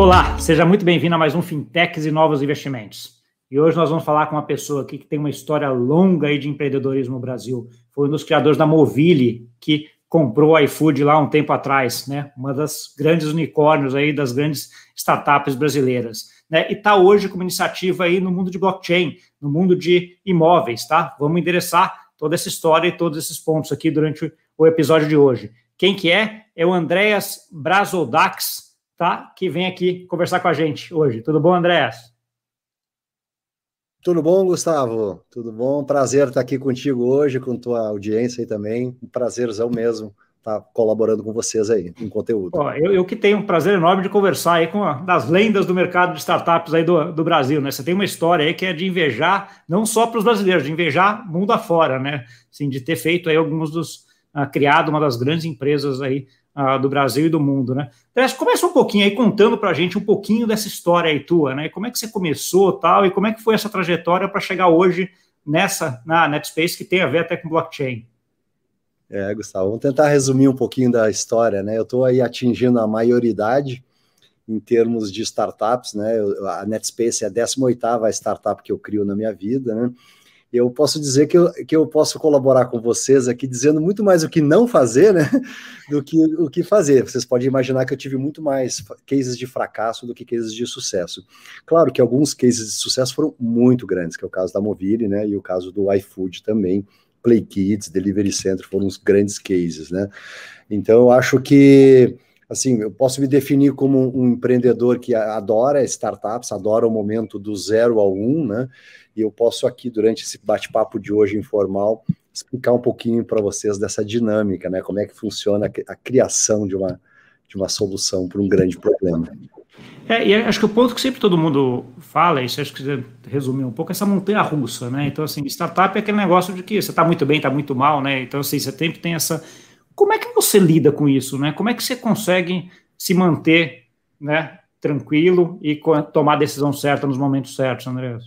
Olá, seja muito bem-vindo a mais um Fintechs e Novos Investimentos. E hoje nós vamos falar com uma pessoa aqui que tem uma história longa aí de empreendedorismo no Brasil. Foi um dos criadores da Movile, que comprou o iFood lá um tempo atrás, né? Uma das grandes unicórnios aí das grandes startups brasileiras, né? E está hoje com uma iniciativa aí no mundo de blockchain, no mundo de imóveis, tá? Vamos endereçar toda essa história e todos esses pontos aqui durante o episódio de hoje. Quem que é? É o Andréas Brazodax, tá? Que vem aqui conversar com a gente hoje. Tudo bom, Andréas? Tudo bom, Gustavo? Tudo bom? Prazer estar aqui contigo hoje, com tua audiência aí também. Um prazerzão mesmo estar colaborando com vocês aí em conteúdo. Ó, eu, eu, que tenho um prazer enorme de conversar aí com a, das lendas do mercado de startups aí do, do Brasil, né? Você tem uma história aí que é de invejar, não só para os brasileiros, de invejar mundo afora, né? Assim, de ter feito aí alguns dos, uh, criado uma das grandes empresas aí do Brasil e do mundo, né? Começa um pouquinho aí contando para a gente um pouquinho dessa história aí tua, né? Como é que você começou tal e como é que foi essa trajetória para chegar hoje nessa, na NetSpace que tem a ver até com blockchain? É, Gustavo, vamos tentar resumir um pouquinho da história, né? Eu estou aí atingindo a maioridade em termos de startups, né? A NetSpace é a 18ª startup que eu crio na minha vida, né? Eu posso dizer que eu, que eu posso colaborar com vocês aqui dizendo muito mais o que não fazer, né, do que o que fazer. Vocês podem imaginar que eu tive muito mais cases de fracasso do que cases de sucesso. Claro que alguns cases de sucesso foram muito grandes, que é o caso da Movile, né, e o caso do iFood também, Play Kids, Delivery Center foram os grandes cases, né. Então eu acho que assim, eu posso me definir como um empreendedor que adora startups, adora o momento do zero ao um, né? E eu posso aqui, durante esse bate-papo de hoje informal, explicar um pouquinho para vocês dessa dinâmica, né? Como é que funciona a criação de uma, de uma solução para um grande problema. É, e acho que o ponto que sempre todo mundo fala, isso acho que você resumir um pouco, é essa montanha russa, né? Então, assim, startup é aquele negócio de que você está muito bem, está muito mal, né? Então, assim, você sempre tem essa como é que você lida com isso, né? Como é que você consegue se manter, né, tranquilo e tomar a decisão certa nos momentos certos, Andrés?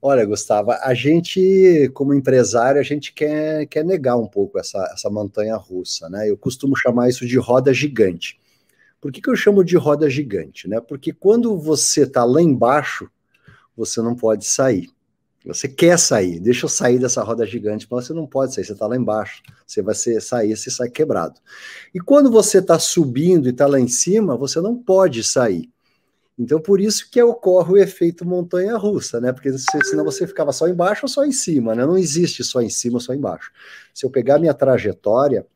Olha, Gustavo, a gente, como empresário, a gente quer, quer negar um pouco essa, essa montanha russa, né? Eu costumo chamar isso de roda gigante. Por que, que eu chamo de roda gigante? Né? Porque quando você está lá embaixo, você não pode sair. Você quer sair, deixa eu sair dessa roda gigante, mas você não pode sair, você está lá embaixo. Você vai ser, sair, você sai quebrado. E quando você está subindo e está lá em cima, você não pode sair. Então, por isso que ocorre o efeito montanha-russa, né? Porque senão você ficava só embaixo ou só em cima, né? Não existe só em cima ou só embaixo. Se eu pegar minha trajetória,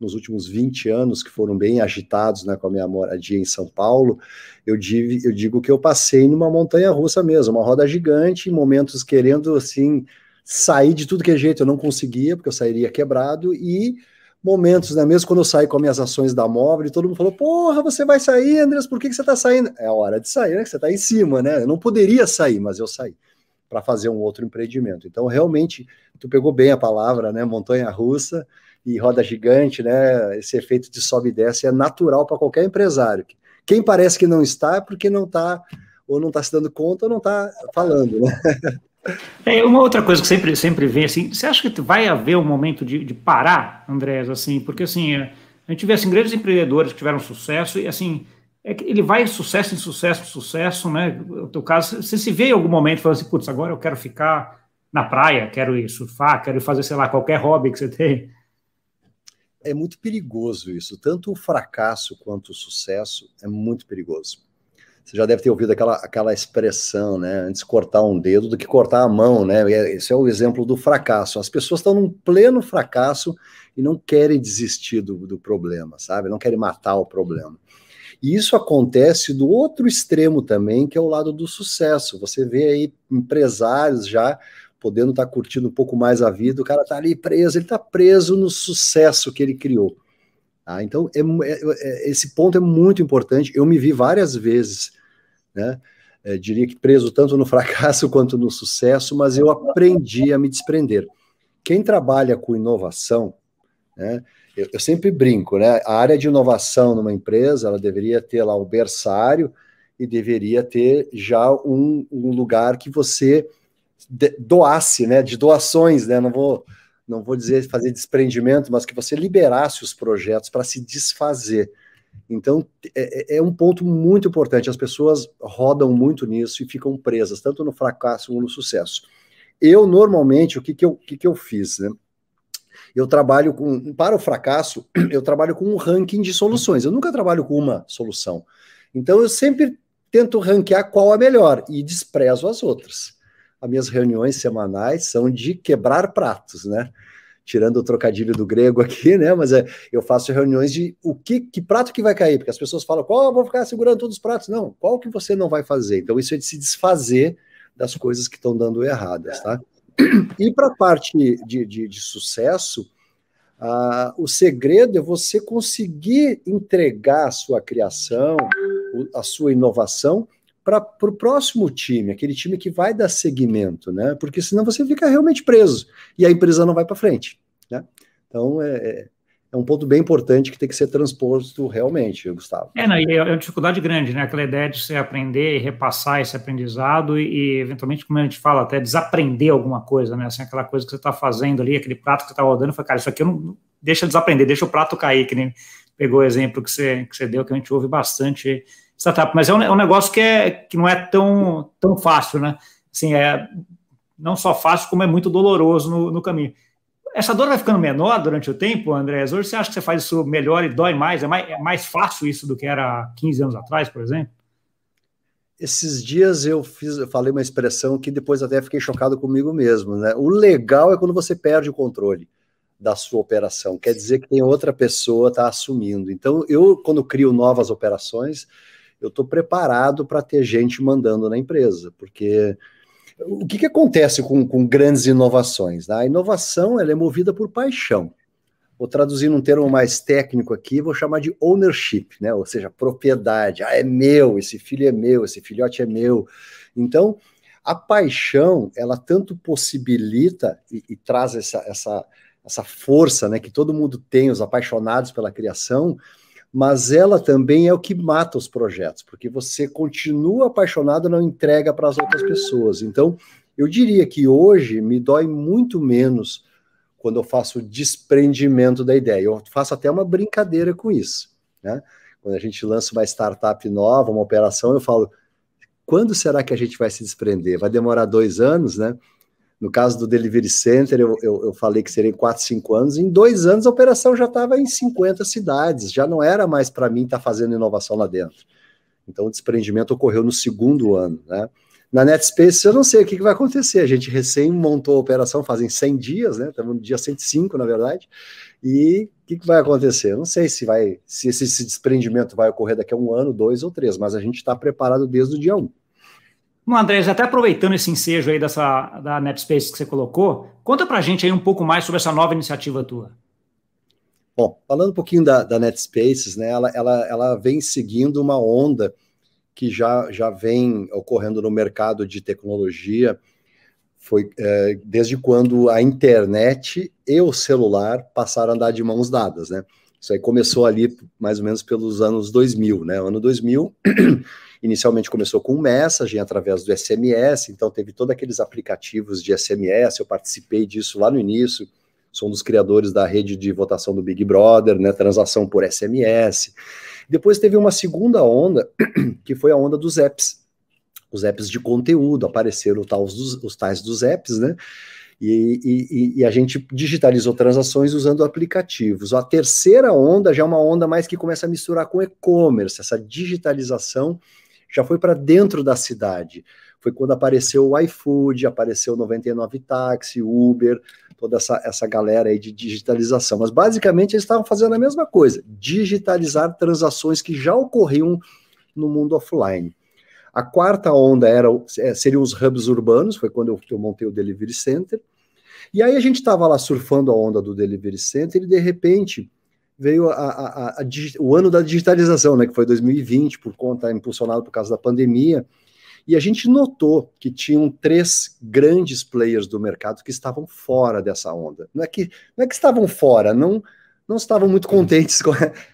nos últimos 20 anos, que foram bem agitados né, com a minha moradia em São Paulo, eu digo, eu digo que eu passei numa montanha russa mesmo, uma roda gigante, em momentos querendo assim sair de tudo que é jeito, eu não conseguia, porque eu sairia quebrado, e momentos, né, mesmo quando eu saí com as minhas ações da móvel, todo mundo falou: Porra, você vai sair, Andrés, por que, que você está saindo? É hora de sair, né? Você está em cima, né? Eu não poderia sair, mas eu saí para fazer um outro empreendimento. Então, realmente, tu pegou bem a palavra, né? Montanha russa e roda gigante, né? Esse efeito de sobe e desce é natural para qualquer empresário. Quem parece que não está é porque não está ou não está se dando conta ou não está falando, né? É, uma outra coisa que sempre, sempre vem assim, você acha que vai haver um momento de, de parar, Andrés, assim, porque assim, a gente vê assim, grandes empreendedores que tiveram sucesso e assim, é que ele vai sucesso em sucesso em sucesso, né? No teu caso, você se vê em algum momento falando assim, putz, agora eu quero ficar na praia, quero ir surfar, quero fazer, sei lá, qualquer hobby que você tem é muito perigoso isso. Tanto o fracasso quanto o sucesso é muito perigoso. Você já deve ter ouvido aquela, aquela expressão, né? Antes cortar um dedo do que cortar a mão, né? Esse é o exemplo do fracasso. As pessoas estão num pleno fracasso e não querem desistir do, do problema, sabe? Não querem matar o problema. E isso acontece do outro extremo também, que é o lado do sucesso. Você vê aí empresários já podendo estar tá curtindo um pouco mais a vida, o cara está ali preso, ele está preso no sucesso que ele criou. Tá? Então, é, é, é, esse ponto é muito importante. Eu me vi várias vezes, né? É, diria que preso tanto no fracasso quanto no sucesso, mas eu aprendi a me desprender. Quem trabalha com inovação, né? Eu, eu sempre brinco, né? A área de inovação numa empresa, ela deveria ter lá o berçário e deveria ter já um, um lugar que você doasse, né, de doações, né, não vou, não vou dizer fazer desprendimento, mas que você liberasse os projetos para se desfazer. Então, é, é, um ponto muito importante. As pessoas rodam muito nisso e ficam presas, tanto no fracasso como no sucesso. Eu, normalmente, o que, que, eu, que, que eu fiz? Né? Eu trabalho com, para o fracasso, eu trabalho com um ranking de soluções. Eu nunca trabalho com uma solução. Então, eu sempre tento ranquear qual é melhor e desprezo as outras. As minhas reuniões semanais são de quebrar pratos, né? tirando o trocadilho do grego aqui, né? Mas é, eu faço reuniões de o que, que prato que vai cair, porque as pessoas falam, qual vou ficar segurando todos os pratos? Não, qual que você não vai fazer? Então, isso é de se desfazer das coisas que estão dando erradas, tá? E para a parte de, de, de sucesso, o segredo é você conseguir entregar a sua criação, a sua inovação para o próximo time, aquele time que vai dar seguimento, né? Porque senão você fica realmente preso e a empresa não vai para frente, né? Então é, é, é, um ponto bem importante que tem que ser transposto realmente, Gustavo. É, não, e é uma dificuldade grande, né? Aquela ideia de você aprender e repassar esse aprendizado e, eventualmente, como a gente fala, até desaprender alguma coisa, né? Assim, aquela coisa que você está fazendo ali, aquele prato que está rodando, foi, cara, isso aqui eu não deixa desaprender, deixa o prato cair, que nem pegou o exemplo que você, que você deu, que a gente ouve bastante startup, mas é um, é um negócio que, é, que não é tão, tão fácil, né? Assim, é não só fácil, como é muito doloroso no, no caminho. Essa dor vai ficando menor durante o tempo, André? Hoje você acha que você faz isso melhor e dói mais? É mais, é mais fácil isso do que era 15 anos atrás, por exemplo? Esses dias eu fiz, eu falei uma expressão que depois até fiquei chocado comigo mesmo, né? O legal é quando você perde o controle da sua operação. Quer dizer que tem outra pessoa está assumindo. Então, eu, quando crio novas operações, eu estou preparado para ter gente mandando na empresa, porque o que, que acontece com, com grandes inovações? Né? A inovação ela é movida por paixão. Vou traduzir num termo mais técnico aqui, vou chamar de ownership, né? ou seja, propriedade. Ah, é meu, esse filho é meu, esse filhote é meu. Então, a paixão, ela tanto possibilita e, e traz essa, essa, essa força né, que todo mundo tem, os apaixonados pela criação, mas ela também é o que mata os projetos, porque você continua apaixonado não entrega para as outras pessoas. Então, eu diria que hoje me dói muito menos quando eu faço desprendimento da ideia. Eu faço até uma brincadeira com isso, né? Quando a gente lança uma startup nova, uma operação, eu falo: quando será que a gente vai se desprender? Vai demorar dois anos, né? No caso do Delivery Center, eu, eu, eu falei que seria em 4, 5 anos. Em dois anos, a operação já estava em 50 cidades. Já não era mais para mim estar tá fazendo inovação lá dentro. Então, o desprendimento ocorreu no segundo ano. Né? Na NetSpace, eu não sei o que, que vai acontecer. A gente recém montou a operação fazem 100 dias, né? Estamos no dia 105, na verdade. E o que, que, vai acontecer? Eu não sei se vai, se esse, esse desprendimento vai ocorrer daqui a um ano, dois ou três, mas a gente está preparado desde o dia 1. Um. Bom, Andrés, até aproveitando esse ensejo aí dessa, da NetSpace que você colocou, conta para a gente aí um pouco mais sobre essa nova iniciativa tua. Bom, falando um pouquinho da, da NetSpaces, né, ela, ela, ela vem seguindo uma onda que já, já vem ocorrendo no mercado de tecnologia, foi é, desde quando a internet e o celular passaram a andar de mãos dadas, né? Isso aí começou ali mais ou menos pelos anos 2000, né? Ano 2000 Inicialmente começou com o messaging através do SMS, então teve todos aqueles aplicativos de SMS, eu participei disso lá no início, sou um dos criadores da rede de votação do Big Brother, né, transação por SMS. Depois teve uma segunda onda, que foi a onda dos apps. Os apps de conteúdo, apareceram os, os tais dos apps, né? E, e, e, a gente digitalizou transações usando aplicativos. A terceira onda já é uma onda mais que começa a misturar com e-commerce, essa digitalização já foi para dentro da cidade. Foi quando apareceu o iFood, apareceu o 99 Táxi, Uber, toda essa, essa galera aí de digitalização. Mas basicamente eles estavam fazendo a mesma coisa, digitalizar transações que já ocorriam no mundo offline. A quarta onda era é, seriam os hubs urbanos, foi quando eu, eu montei o Delivery Center. E aí a gente estava lá surfando a onda do Delivery Center e de repente veio a, a, a, o ano da digitalização, né, que foi 2020, por conta, impulsionado por causa da pandemia, e a gente notou que tinham três grandes players do mercado que estavam fora dessa onda. Não é que, não é que estavam fora, não, não estavam muito contentes com,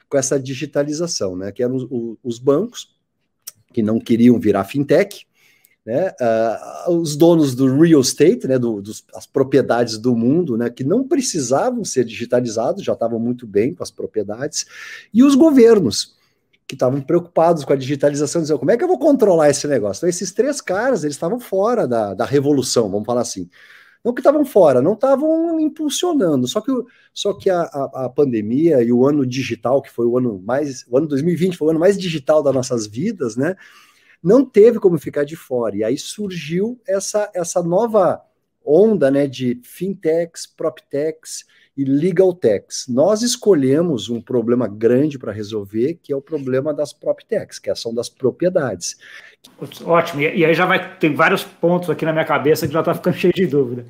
com essa digitalização, né, que eram os, os bancos, que não queriam virar fintech, né, uh, os donos do real estate, né, do, dos, as propriedades do mundo, né, que não precisavam ser digitalizados, já estavam muito bem com as propriedades, e os governos, que estavam preocupados com a digitalização, dizendo como é que eu vou controlar esse negócio? Então, esses três caras, eles estavam fora da, da revolução, vamos falar assim. Não que estavam fora, não estavam impulsionando. Só que, só que a, a, a, pandemia e o ano digital, que foi o ano mais. O ano 2020 foi o ano mais digital das nossas vidas, né? Não teve como ficar de fora. E aí surgiu essa, essa nova onda né, de fintechs, proptechs e legal techs. Nós escolhemos um problema grande para resolver, que é o problema das proptechs, que é são das propriedades. Ótimo, e aí já vai ter vários pontos aqui na minha cabeça que já está ficando cheio de dúvida.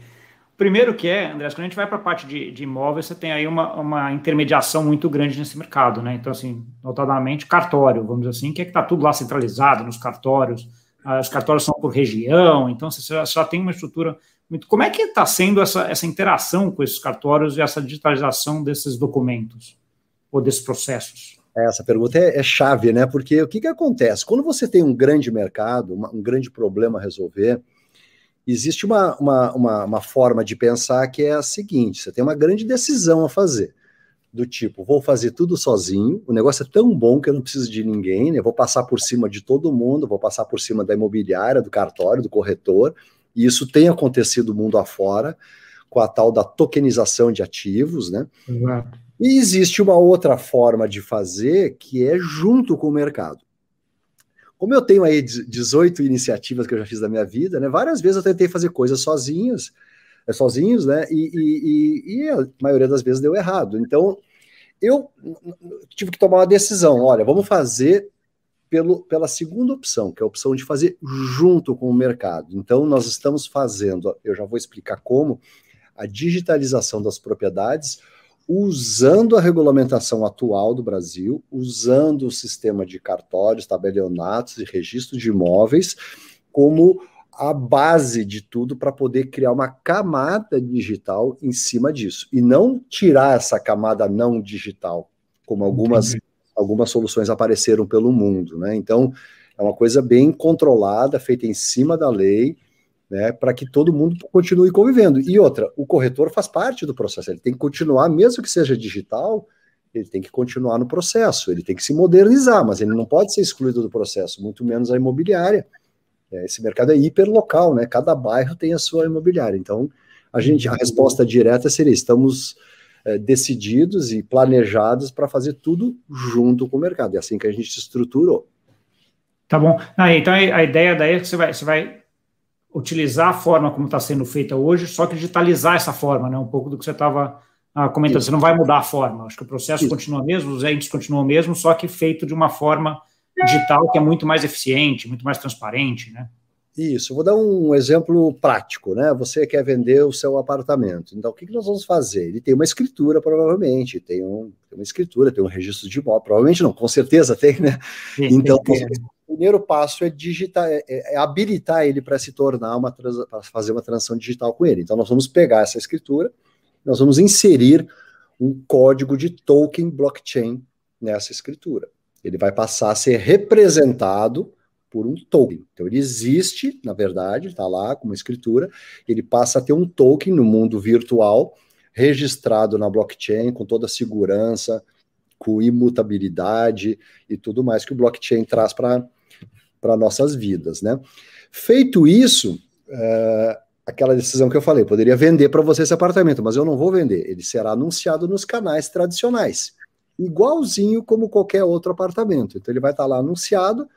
Primeiro que é, André, quando a gente vai para a parte de, de, imóveis, você tem aí uma, uma intermediação muito grande nesse mercado, né? Então, assim, notadamente cartório, vamos dizer assim, que é que está tudo lá centralizado nos cartórios, ah, os cartórios são por região, então você já, já tem uma estrutura muito. Como é que está sendo essa, essa interação com esses cartórios e essa digitalização desses documentos ou desses processos? É, essa pergunta é, é, chave, né? Porque o que, que acontece? Quando você tem um grande mercado, uma, um grande problema a resolver, existe uma, uma, uma, uma, forma de pensar que é a seguinte: você tem uma grande decisão a fazer. Do tipo, vou fazer tudo sozinho, o negócio é tão bom que eu não preciso de ninguém, né? vou passar por cima de todo mundo, vou passar por cima da imobiliária, do cartório, do corretor, e isso tem acontecido mundo afora, com a tal da tokenização de ativos, né? Exato. E existe uma outra forma de fazer que é junto com o mercado. Como eu tenho aí 18 iniciativas que eu já fiz da minha vida, né? Várias vezes eu tentei fazer coisas sozinhas, eh, sozinhos, né? E, e, e, e a maioria das vezes deu errado. Então eu tive que tomar uma decisão. Olha, vamos fazer pelo, pela segunda opção, que é a opção de fazer junto com o mercado. Então, nós estamos fazendo, eu já vou explicar como, a digitalização das propriedades, usando a regulamentação atual do Brasil, usando o sistema de cartórios, tabelionatos e registro de imóveis como a base de tudo para poder criar uma camada digital em cima disso e não tirar essa camada não digital, como algumas Entendi algumas soluções apareceram pelo mundo, né? Então, é uma coisa bem controlada, feita em cima da lei, né, para que todo mundo continue convivendo. E outra, o corretor faz parte do processo, ele tem que continuar, mesmo que seja digital, ele tem que continuar no processo, ele tem que se modernizar, mas ele não pode ser excluído do processo, muito menos a imobiliária. É, esse mercado é hiperlocal, né? Cada bairro tem a sua imobiliária. Então, a gente, a resposta direta seria: estamos é, decididos e planejados para fazer tudo junto com o mercado. É assim que a gente se estruturou. Tá bom. Ah, então a ideia daí é que você vai, você vai utilizar a forma como está sendo feita hoje, só que digitalizar essa forma, né? Um pouco do que você estava ah, comentando. Você não vai mudar a forma. Acho que o processo continua mesmo, os entes continuam mesmo, só que feito de uma forma digital que é muito mais eficiente, muito mais transparente, né? Isso, vou dar um exemplo prático, né? Você quer vender o seu apartamento. Então, o que, que nós vamos fazer? Ele tem uma escritura, provavelmente, tem, um, tem uma escritura, tem um registro de imóvel, provavelmente não, com certeza tem, né? Sim, então, o primeiro passo é digitar, é, é habilitar ele para se tornar uma para fazer uma transação digital com ele. Então, nós vamos pegar essa escritura, nós vamos inserir um código de token blockchain nessa escritura. Ele vai passar a ser representado por um token. Então ele existe, na verdade, está lá como escritura, ele passa a ter um token no mundo virtual, registrado na blockchain, com toda a segurança, com imutabilidade e tudo mais que o blockchain traz para nossas vidas, né? Feito isso, é, aquela decisão que eu falei, poderia vender para você esse apartamento, mas eu não vou vender, ele será anunciado nos canais tradicionais, igualzinho como qualquer outro apartamento. Então ele vai estar tá lá anunciado,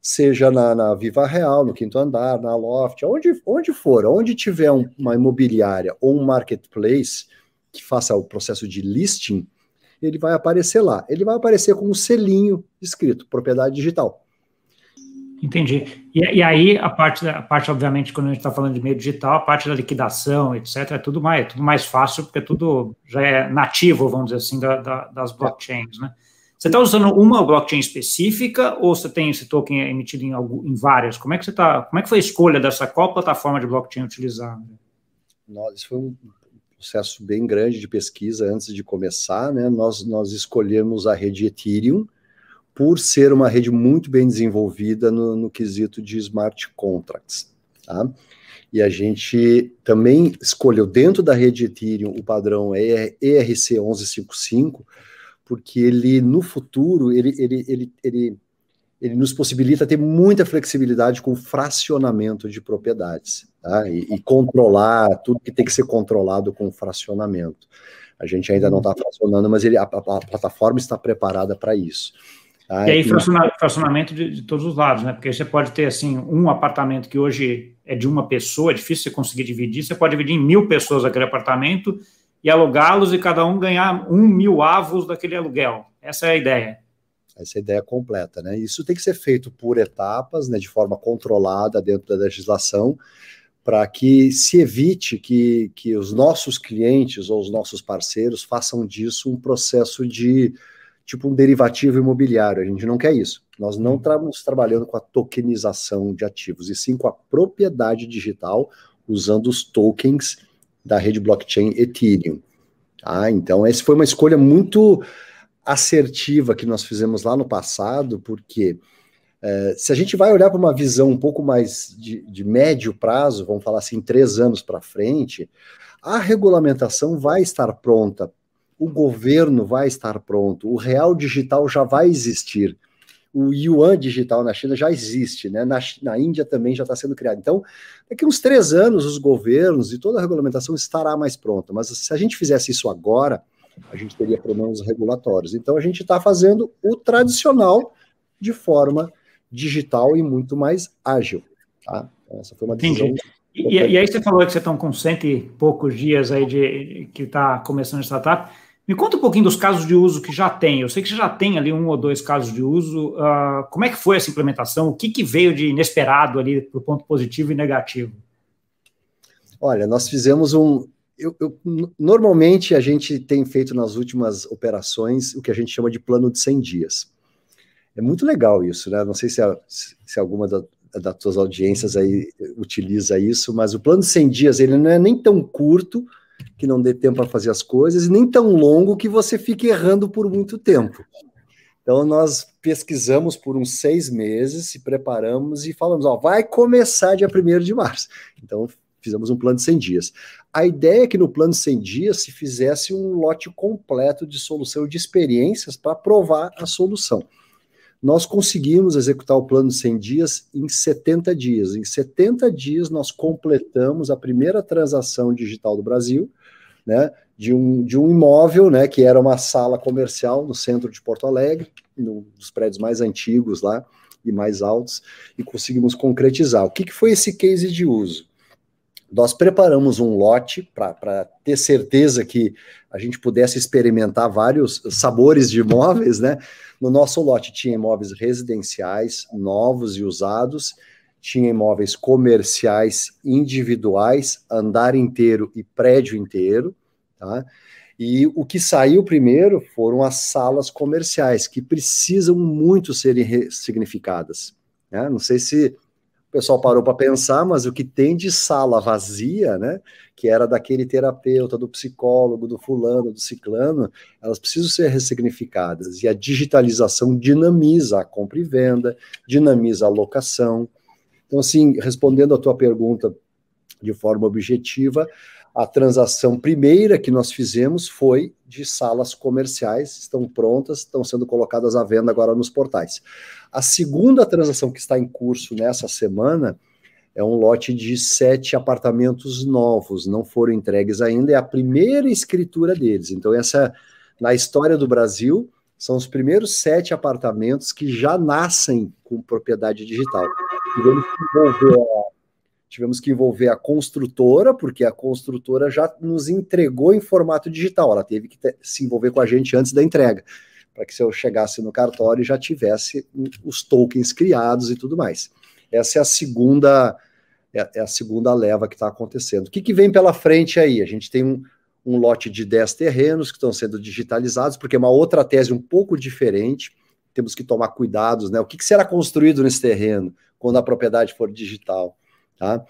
seja na, na, Viva Real, no quinto andar, na Loft, onde, onde for, onde tiver um, uma imobiliária ou um marketplace que faça o processo de listing, ele vai aparecer lá. Ele vai aparecer com um selinho escrito, propriedade digital. Entendi. E, e aí, a parte, a parte, obviamente, quando a gente está falando de meio digital, a parte da liquidação, etc., é tudo mais, é tudo mais fácil, porque tudo já é nativo, vamos dizer assim, da, da, das blockchains, né? Você está usando uma blockchain específica ou você tem esse token emitido em, em várias? Como é que você está? Como é que foi a escolha dessa qual plataforma de blockchain utilizar? Nós foi um processo bem grande de pesquisa antes de começar, né? Nós nós escolhemos a rede Ethereum por ser uma rede muito bem desenvolvida no, no quesito de smart contracts, tá? E a gente também escolheu dentro da rede Ethereum o padrão ERC 1155 porque ele, no futuro, ele, ele, ele, ele, ele nos possibilita ter muita flexibilidade com fracionamento de propriedades, tá? E, e controlar tudo que tem que ser controlado com fracionamento. A gente ainda não está fracionando, mas ele, a, a, a plataforma está preparada para isso. Tá? E aí, fracionamento de, de, todos os lados, né? Porque você pode ter, assim, um apartamento que hoje é de uma pessoa, é difícil você conseguir dividir, você pode dividir em mil pessoas aquele apartamento e alugá-los e cada um ganhar um mil avos daquele aluguel. Essa é a ideia. Essa é a ideia completa, né? Isso tem que ser feito por etapas, né, de forma controlada dentro da legislação, para que se evite que, que os nossos clientes ou os nossos parceiros façam disso um processo de tipo um derivativo imobiliário. A gente não quer isso. Nós não estamos trabalhando com a tokenização de ativos, e sim com a propriedade digital, usando os tokens da rede blockchain Ethereum. Tá? Então, essa foi uma escolha muito assertiva que nós fizemos lá no passado, porque é, se a gente vai olhar para uma visão um pouco mais de, de médio prazo, vamos falar assim, três anos para frente, a regulamentação vai estar pronta o governo vai estar pronto, o real digital já vai existir, o yuan digital na China já existe, né? na, na Índia também já está sendo criado. Então, daqui uns três anos, os governos e toda a regulamentação estará mais pronta, mas se a gente fizesse isso agora, a gente teria problemas regulatórios. Então, a gente está fazendo o tradicional de forma digital e muito mais ágil. Tá? Essa foi uma decisão. Entendi. E, e, aí você falou que vocês estão com cento e poucos dias aí de que está começando a startup. Me conta um pouquinho dos casos de uso que já tem. Eu sei que já tem ali um ou dois casos de uso. Uh, como é que foi essa implementação? O que, que veio de inesperado ali para o ponto positivo e negativo? Olha, nós fizemos um. Eu, eu, normalmente a gente tem feito nas últimas operações o que a gente chama de plano de 100 dias. É muito legal isso, né? Não sei se, a, se alguma da, das suas audiências aí utiliza isso, mas o plano de 100 dias ele não é nem tão curto que não dê tempo para fazer as coisas, e nem tão longo que você fique errando por muito tempo. Então, nós pesquisamos por uns seis meses, se preparamos e falamos: ó, vai começar dia 1 de março. Então, fizemos um plano de 100 dias. A ideia é que no plano de 100 dias se fizesse um lote completo de solução de experiências para provar a solução. Nós conseguimos executar o plano de 100 dias em 70 dias. Em 70 dias, nós completamos a primeira transação digital do Brasil, né, de um, de um imóvel, né, que era uma sala comercial no centro de Porto Alegre, um dos prédios mais antigos lá e mais altos, e conseguimos concretizar. O que, que foi esse case de uso? Nós preparamos um lote para ter certeza que a gente pudesse experimentar vários sabores de imóveis, né? No nosso lote tinha imóveis residenciais, novos e usados, tinha imóveis comerciais individuais, andar inteiro e prédio inteiro, tá? E o que saiu primeiro foram as salas comerciais, que precisam muito serem ressignificadas. Né? Não sei se o pessoal parou para pensar, mas o que tem de sala vazia, né? Que era daquele terapeuta, do psicólogo, do fulano, do ciclano, elas precisam ser ressignificadas. E a digitalização dinamiza a compra e venda, dinamiza a locação, então, assim, respondendo a tua pergunta de forma objetiva, a transação primeira que nós fizemos foi de salas comerciais, estão prontas, estão sendo colocadas à venda agora nos portais. A segunda transação que está em curso nessa semana é um lote de sete apartamentos novos, não foram entregues ainda, é a primeira escritura deles. Então, essa, na história do Brasil, são os primeiros sete apartamentos que já nascem com propriedade digital tivemos que envolver a, tivemos que envolver a construtora, porque a construtora já nos entregou em formato digital, ela teve que se envolver com a gente antes da entrega, para que se eu chegasse no cartório já tivesse os tokens criados e tudo mais. Essa é a segunda é, é a segunda leva que está acontecendo. O que, que vem pela frente aí? A gente tem um, um lote de 10 terrenos que estão sendo digitalizados, porque é uma outra tese um pouco diferente, temos que tomar cuidados, né? O que, que será construído nesse terreno? quando a propriedade for digital. Tá?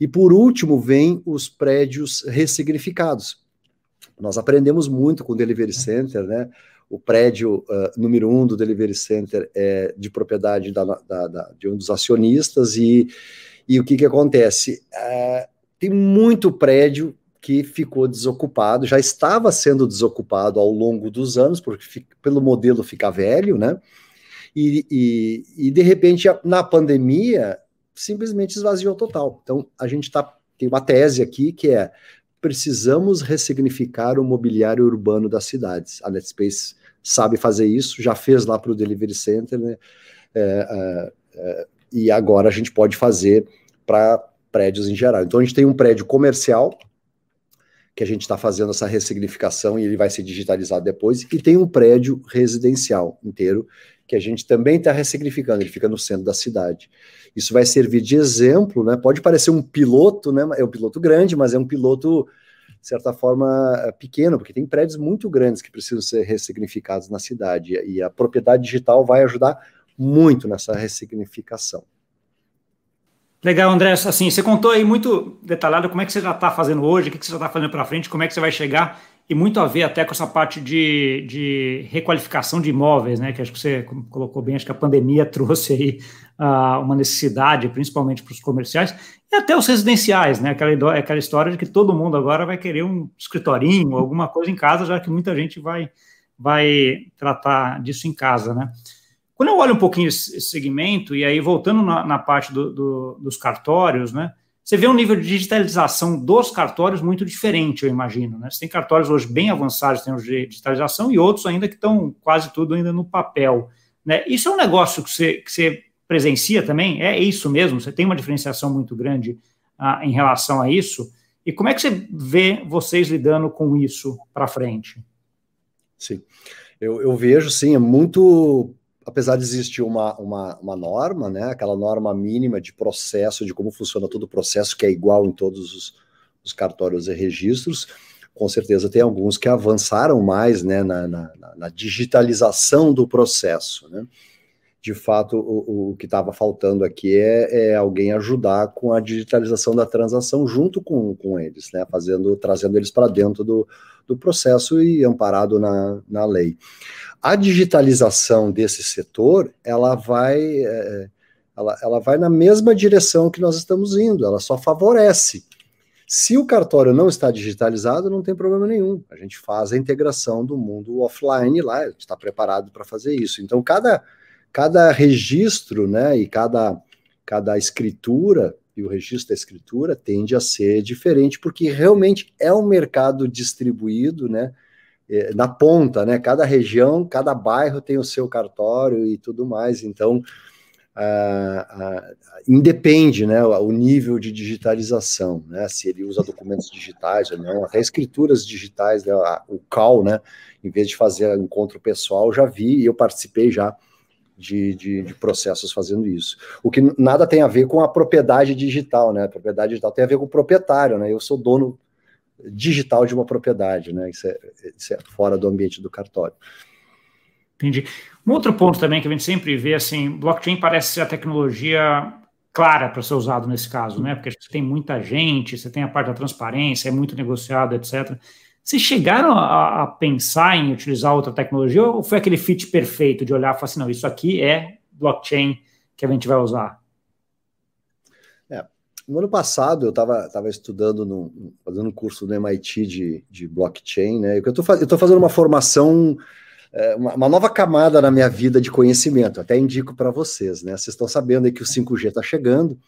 E por último, vem os prédios ressignificados. Nós aprendemos muito com o Delivery Center, né? O prédio uh, número um do Delivery Center é de propriedade da, da, da, de um dos acionistas, e, e o que, que acontece? Uh, tem muito prédio que ficou desocupado, já estava sendo desocupado ao longo dos anos, porque pelo modelo ficar velho, né? E, e, e, de repente, na pandemia, simplesmente esvaziou total. Então, a gente tá, tem uma tese aqui que é precisamos ressignificar o mobiliário urbano das cidades. A Netspace sabe fazer isso, já fez lá para o Delivery Center, né? É, é, é, e agora a gente pode fazer para prédios em geral. Então, a gente tem um prédio comercial que a gente está fazendo essa ressignificação e ele vai ser digitalizado depois, e tem um prédio residencial inteiro que a gente também está ressignificando, ele fica no centro da cidade. Isso vai servir de exemplo, né? Pode parecer um piloto, né? É um piloto grande, mas é um piloto, de certa forma, pequeno, porque tem prédios muito grandes que precisam ser ressignificados na cidade, e a propriedade digital vai ajudar muito nessa ressignificação. Legal, André. Assim, você contou aí muito detalhado como é que você já está fazendo hoje, o que, você já está fazendo para frente, como é que você vai chegar, e muito a ver até com essa parte de, de requalificação de imóveis, né? Que acho que você colocou bem, acho que a pandemia trouxe aí uh, uma necessidade, principalmente para os comerciais, e até os residenciais, né? Aquela, aquela história de que todo mundo agora vai querer um escritorinho, alguma coisa em casa, já que muita gente vai, vai tratar disso em casa, né? Quando eu olho um pouquinho esse segmento, e aí voltando na, na parte do, do, dos cartórios, né? Você vê um nível de digitalização dos cartórios muito diferente, eu imagino. Né? Você tem cartórios hoje bem avançados em de digitalização e outros ainda que estão quase tudo ainda no papel. Né? Isso é um negócio que você, que você presencia também? É isso mesmo? Você tem uma diferenciação muito grande ah, em relação a isso? E como é que você vê vocês lidando com isso para frente? Sim, eu, eu vejo, sim, é muito apesar de existir uma, uma, uma, norma, né, aquela norma mínima de processo, de como funciona todo o processo, que é igual em todos os, os cartórios e registros, com certeza tem alguns que avançaram mais né, na, na, na digitalização do processo. Né? De fato, o, o que estava faltando aqui é, é, alguém ajudar com a digitalização da transação junto com, com eles, né, fazendo, trazendo eles para dentro do, do processo e amparado na, na lei a digitalização desse setor, ela vai, é, ela, ela vai na mesma direção que nós estamos indo, ela só favorece. Se o cartório não está digitalizado, não tem problema nenhum. A gente faz a integração do mundo offline lá, está preparado para fazer isso. Então, cada, cada registro né, e cada, cada escritura, e o registro da escritura tende a ser diferente, porque realmente é um mercado distribuído, né? É, na ponta, né? Cada região, cada bairro tem o seu cartório e tudo mais. Então, ah, ah, independe, né? O nível de digitalização, né? Se ele usa documentos digitais ou não, até escrituras digitais, né? o CAL, né? Em vez de fazer encontro pessoal, já vi e eu participei já. De, de, de, processos fazendo isso. O que nada tem a ver com a propriedade digital, né? A propriedade digital tem a ver com o proprietário, né? Eu sou dono digital de uma propriedade, né? Isso é, isso é fora do ambiente do cartório. Entendi. Um outro ponto também que a gente sempre vê, assim, blockchain parece ser a tecnologia clara para ser usado nesse caso, né? Porque você tem muita gente, você tem a parte da transparência, é muito negociado, etc. Vocês chegaram a, a, pensar em utilizar outra tecnologia ou foi aquele fit perfeito de olhar e falar assim, não, isso aqui é blockchain que a gente vai usar? No ano passado, eu estava tava estudando, no, fazendo um curso no MIT de, de blockchain, né? Eu estou fazendo uma formação, é, uma, uma, nova camada na minha vida de conhecimento, até indico para vocês, né? Vocês estão sabendo aí que o 5G está chegando.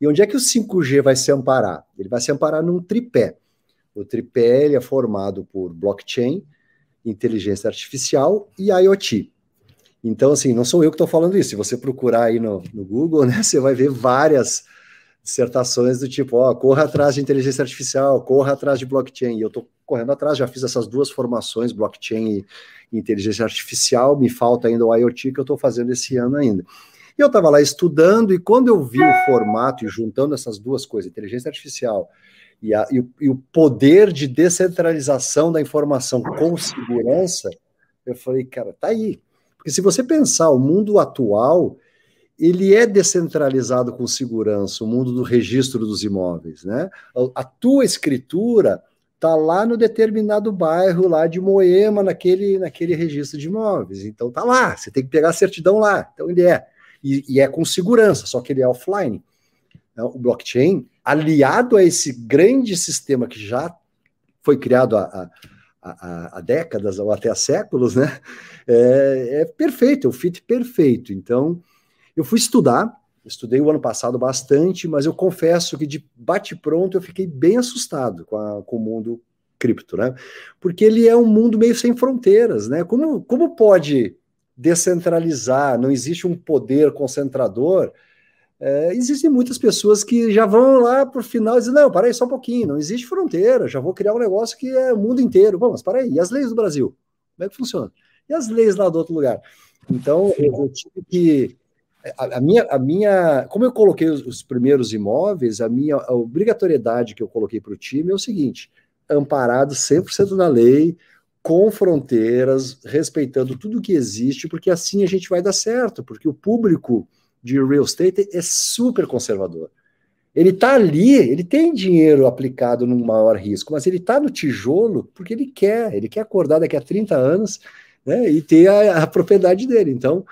E onde é que o 5G vai se amparar? Ele vai se amparar num tripé. O tripé é formado por blockchain, inteligência artificial e IoT. Então, assim, não sou eu que estou falando isso. Se você procurar aí no, no Google, né, você vai ver várias dissertações do tipo, ó, corra atrás de inteligência artificial, corra atrás de blockchain. E eu estou correndo atrás, já fiz essas duas formações, blockchain e inteligência artificial, me falta ainda o IoT que eu estou fazendo esse ano ainda. E eu estava lá estudando, e quando eu vi o formato e juntando essas duas coisas, inteligência artificial e, a, e, o, e o poder de descentralização da informação com segurança, eu falei, cara, tá aí. Porque se você pensar o mundo atual, ele é descentralizado com segurança, o mundo do registro dos imóveis, né? A tua escritura tá lá no determinado bairro lá de Moema, naquele, naquele registro de imóveis. Então tá lá, você tem que pegar a certidão lá. Então ele é. E, e é com segurança, só que ele é offline. Então, o blockchain aliado a esse grande sistema que já foi criado há, há, há décadas ou até há séculos, né? É, é perfeito, é o fit perfeito. Então, eu fui estudar, estudei o ano passado bastante, mas eu confesso que de bate-pronto eu fiquei bem assustado com, a, com o mundo cripto, né? Porque ele é um mundo meio sem fronteiras, né? Como, como pode descentralizar? Não existe um poder concentrador é, existem muitas pessoas que já vão lá para o final e dizem: não, para aí só um pouquinho, não existe fronteira, já vou criar um negócio que é o mundo inteiro. Bom, mas para aí, e as leis do Brasil? Como é que funciona? E as leis lá do outro lugar? Então, eu, eu tive que. A, a, minha, a minha. Como eu coloquei os, os primeiros imóveis, a minha a obrigatoriedade que eu coloquei para o time é o seguinte: amparado 100% na lei, com fronteiras, respeitando tudo que existe, porque assim a gente vai dar certo, porque o público de real estate é super conservador. Ele está ali, ele tem dinheiro aplicado num maior risco, mas ele está no tijolo porque ele quer, ele quer acordar daqui a 30 anos né, e ter a, a propriedade dele. Então,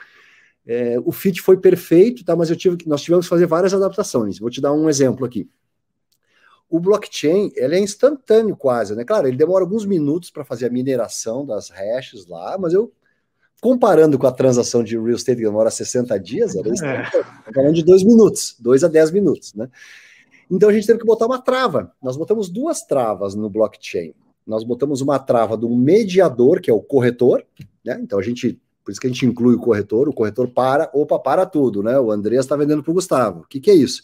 é, o fit foi perfeito, tá, mas eu tive, nós tivemos que fazer várias adaptações. Vou te dar um exemplo aqui. O blockchain ele é instantâneo quase, né? Claro, ele demora alguns minutos para fazer a mineração das hashes lá, mas eu comparando com a transação de real estate que demora 60 dias, é. falando de dois minutos, dois a dez minutos, né? Então a gente teve que botar uma trava. Nós botamos duas travas no blockchain. Nós botamos uma trava do mediador, que é o corretor, né? Então a gente, por isso que a gente inclui o corretor, o corretor para, opa, para tudo, né? O Andreas está vendendo para o Gustavo. O que, que é isso?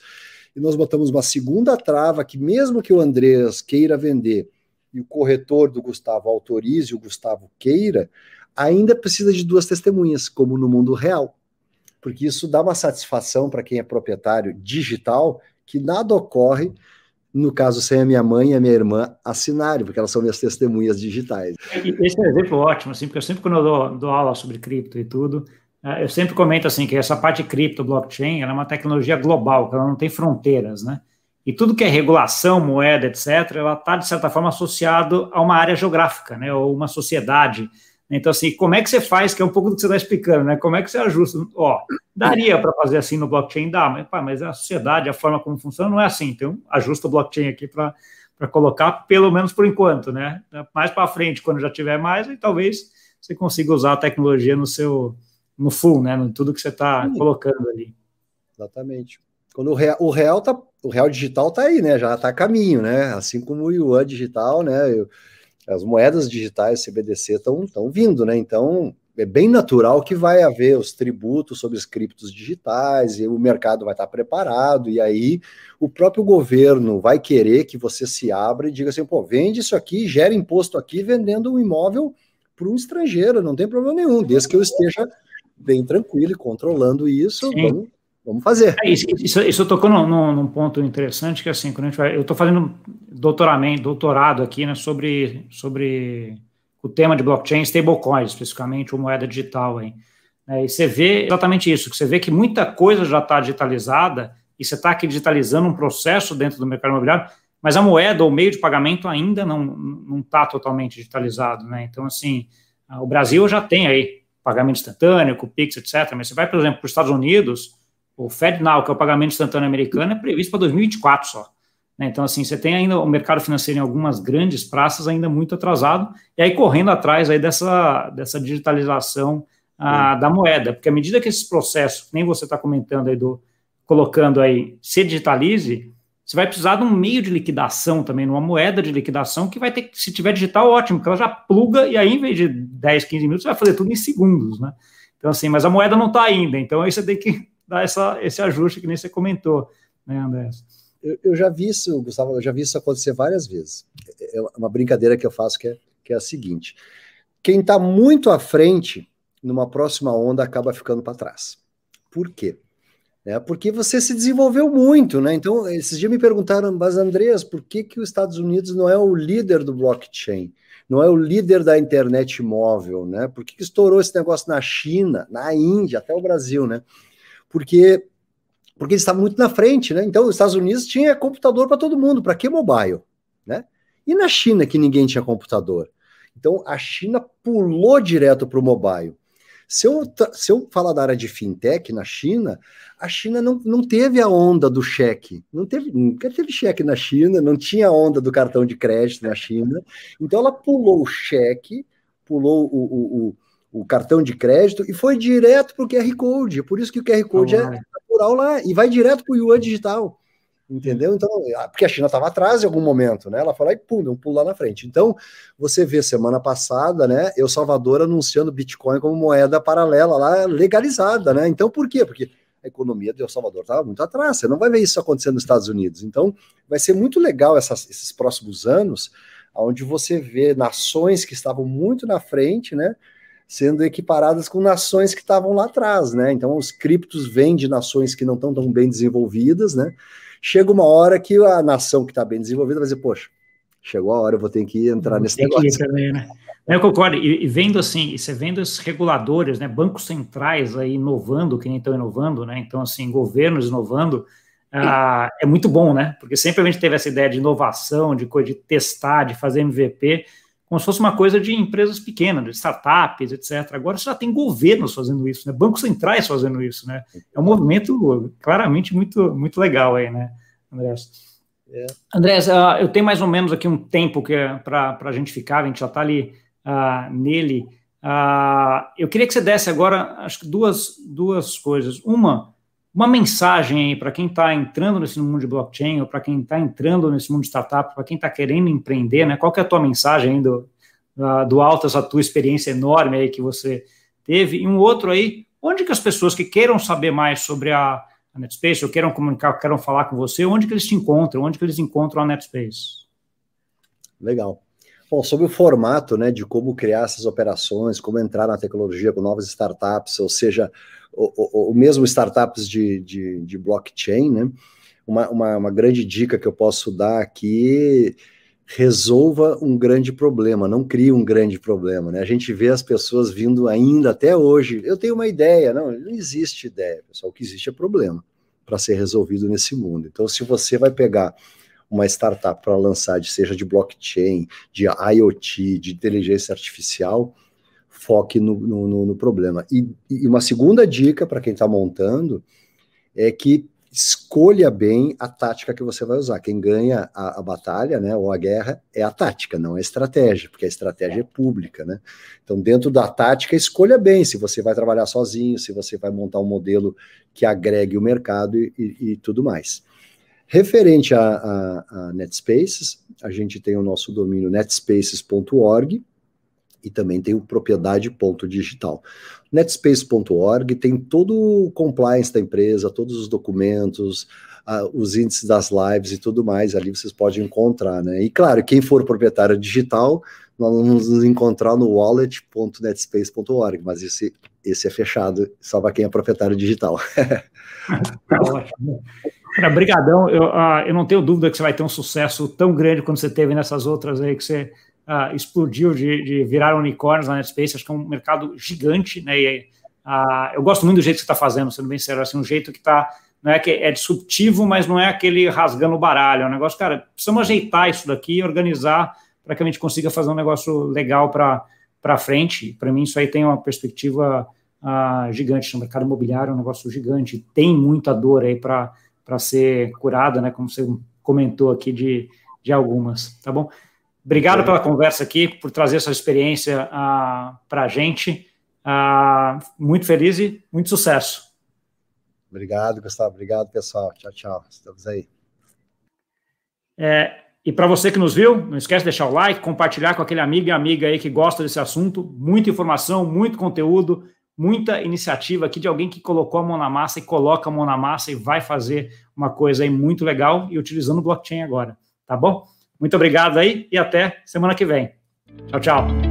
E nós botamos uma segunda trava que, mesmo que o Andreas queira vender e o corretor do Gustavo autorize o Gustavo queira, ainda precisa de duas testemunhas, como no mundo real. Porque isso dá uma satisfação para quem é proprietário digital que nada ocorre, no caso, sem a minha mãe e a minha irmã assinarem, porque elas são minhas testemunhas digitais. Esse é um exemplo ótimo, assim, porque eu sempre, quando eu dou, dou aula sobre cripto e tudo, eh, eu sempre comento assim que essa parte cripto, blockchain, ela é uma tecnologia global, que ela não tem fronteiras, né? E tudo que é regulação, moeda, etc., ela está, de certa forma, associado a uma área geográfica, né? Ou uma sociedade. Então, assim, como é que você faz, que é um pouco do que você está explicando, né? Como é que você ajusta? Ó, daria para fazer assim no blockchain? Dá, mas, pá, mas a sociedade, a forma como funciona, não é assim. Então, ajusta o blockchain aqui para colocar, pelo menos por enquanto, né? Mais para frente, quando já tiver mais, aí talvez você consiga usar a tecnologia no seu, no full, né? No tudo que você está colocando ali. Exatamente. Quando o real, o real tá, o real digital tá aí, né? Já está a caminho, né? Assim como o yuan digital, né? Eu, as moedas digitais CBDC estão vindo, né? Então é bem natural que vai haver os tributos sobre os criptos digitais e o mercado vai estar preparado, e aí o próprio governo vai querer que você se abra e diga assim: pô, vende isso aqui, gera imposto aqui, vendendo um imóvel para um estrangeiro, não tem problema nenhum, desde que eu esteja bem tranquilo e controlando isso, vamos, Vamos fazer. É, isso, isso, isso tocou num, num, ponto interessante, que assim, quando a gente vai, eu estou fazendo doutoramento, doutorado aqui, né, sobre, sobre o tema de blockchain, stablecoins, especificamente, ou moeda digital aí. É, e você vê exatamente isso, que você vê que muita coisa já está digitalizada, e você está aqui digitalizando um processo dentro do mercado imobiliário, mas a moeda ou meio de pagamento ainda não está totalmente digitalizado, né? Então, assim, o Brasil já tem aí pagamento instantâneo, com Pix, etc. Mas você vai, por exemplo, para os Estados Unidos, o FedNow, que é o pagamento instantâneo americano, é previsto para 2024 só. Né? Então, assim, você tem ainda o mercado financeiro em algumas grandes praças ainda muito atrasado, e aí correndo atrás aí dessa, dessa digitalização ah, da moeda, porque à medida que esses processos, nem você está comentando aí, do, colocando aí, se digitalize, você vai precisar de um meio de liquidação também, numa moeda de liquidação que vai ter, se tiver digital, ótimo, porque ela já pluga, e aí em vez de 10, 15 minutos, você vai fazer tudo em segundos, né? Então, assim, mas a moeda não está ainda, então aí você tem que dar essa, esse ajuste que nem você comentou, né, André? Eu, eu, já vi isso, Gustavo, eu já vi isso acontecer várias vezes. É uma brincadeira que eu faço que é, que é a seguinte: quem está muito à frente, numa próxima onda, acaba ficando para trás. Por quê? É porque você se desenvolveu muito, né? Então, esses dias me perguntaram, mas Andreas, por que, que os Estados Unidos não é o líder do blockchain? Não é o líder da internet móvel, né? Por que, que estourou esse negócio na China, na Índia, até o Brasil, né? Porque porque eles estavam muito na frente, né? Então, os Estados Unidos tinha computador para todo mundo, para que mobile, né? E na China que ninguém tinha computador. Então, a China pulou direto para o mobile. Se eu, se eu falar da área de fintech na China, a China não, não teve a onda do cheque. Não teve, nunca teve cheque na China, não tinha onda do cartão de crédito na China. Então ela pulou o cheque, pulou o, o, o, o cartão de crédito e foi direto para o QR Code. Por isso que o QR Code é natural lá e vai direto para o Yuan digital. Entendeu? Então, porque a China estava atrás em algum momento, né? Ela foi lá e pum, deu um pulo lá na frente. Então, você vê semana passada, né? El Salvador anunciando Bitcoin como moeda paralela lá, legalizada, né? Então, por quê? Porque a economia de El Salvador estava muito atrás. Você não vai ver isso acontecendo nos Estados Unidos. Então, vai ser muito legal essas, esses próximos anos, onde você vê nações que estavam muito na frente, né? Sendo equiparadas com nações que estavam lá atrás, né? Então, os criptos vêm de nações que não estão tão bem desenvolvidas, né? chega uma hora que a nação que está bem desenvolvida vai dizer, poxa, chegou a hora, eu vou ter que entrar nesse negócio. Também, né? Eu concordo, e, vendo assim, e você vendo os reguladores, né, bancos centrais aí inovando, que nem estão inovando, né, então assim, governos inovando, ah, é muito bom, né, porque sempre a gente teve essa ideia de inovação, de coisa de testar, de fazer MVP, como se fosse uma coisa de empresas pequenas, de startups, etc. Agora você já tem governos fazendo isso, né? bancos centrais fazendo isso, né? É um movimento claramente muito, muito legal aí, né, André? É. André, uh, eu tenho mais ou menos aqui um tempo que é para a gente ficar, a gente já está ali uh, nele. Uh, eu queria que você desse agora, acho que duas, duas coisas. Uma, uma mensagem aí para quem está entrando nesse mundo de blockchain, ou para quem está entrando nesse mundo de startup, para quem está querendo empreender, né? Qual que é a tua mensagem aí do, do alto, essa tua experiência enorme aí que você teve? E um outro aí, onde que as pessoas que queiram saber mais sobre a, a Netspace, ou queiram comunicar, queiram falar com você, onde que eles te encontram? Onde que eles encontram a Netspace? Legal. Bom, sobre o formato, né, de como criar essas operações, como entrar na tecnologia com novas startups, ou seja, o, o, o mesmo startups de, de, de blockchain, né, uma, uma, uma, grande dica que eu posso dar aqui, resolva um grande problema, não crie um grande problema, né, a gente vê as pessoas vindo ainda até hoje, eu tenho uma ideia, não, não existe ideia, pessoal, o que existe é problema para ser resolvido nesse mundo, então se você vai pegar uma startup para lançar, seja de blockchain, de IoT, de inteligência artificial, foque no, no, no problema. E, e, uma segunda dica para quem está montando é que escolha bem a tática que você vai usar. Quem ganha a, a, batalha, né, ou a guerra, é a tática, não a estratégia, porque a estratégia é pública, né? Então, dentro da tática, escolha bem se você vai trabalhar sozinho, se você vai montar um modelo que agregue o mercado e, e, e tudo mais. Referente a, a, a NetSpaces, a gente tem o nosso domínio netspaces.org e também tem o propriedade.digital. Netspace.org tem todo o compliance da empresa, todos os documentos, uh, os índices das lives e tudo mais, ali vocês podem encontrar, né? E claro, quem for proprietário digital, nós vamos nos encontrar no wallet.netspace.org, mas esse, esse é fechado, só para quem é proprietário digital. tá ótimo. Cara, brigadão. Eu, uh, eu não tenho dúvida que você vai ter um sucesso tão grande quando você teve nessas outras aí que você uh, explodiu de, de, virar unicórnios na NetSpace. Acho que é um mercado gigante, né? E, uh, eu gosto muito do jeito que você está fazendo, sendo bem sério, assim, um jeito que está não é que é disruptivo, mas não é aquele rasgando o baralho. É um negócio, cara, precisamos ajeitar isso daqui e organizar para que a gente consiga fazer um negócio legal para frente. Para mim, isso aí tem uma perspectiva gigante. O mercado imobiliário é um negócio gigante, tem muita dor aí para para ser curada, né? Como você comentou aqui de, de algumas, tá bom? Obrigado é. pela conversa aqui, por trazer essa experiência uh, ah, para a gente. Uh, muito feliz e muito sucesso. Obrigado, Gustavo. Obrigado, pessoal. Tchau, tchau. Estamos aí. É, e para você que nos viu, não esquece de deixar o like, compartilhar com aquele amigo e amiga aí que gosta desse assunto. Muita informação, muito conteúdo muita iniciativa aqui de alguém que colocou a mão na massa e coloca a mão na massa e vai fazer uma coisa aí muito legal e utilizando blockchain agora, tá bom? Muito obrigado aí e até semana que vem. Tchau, tchau.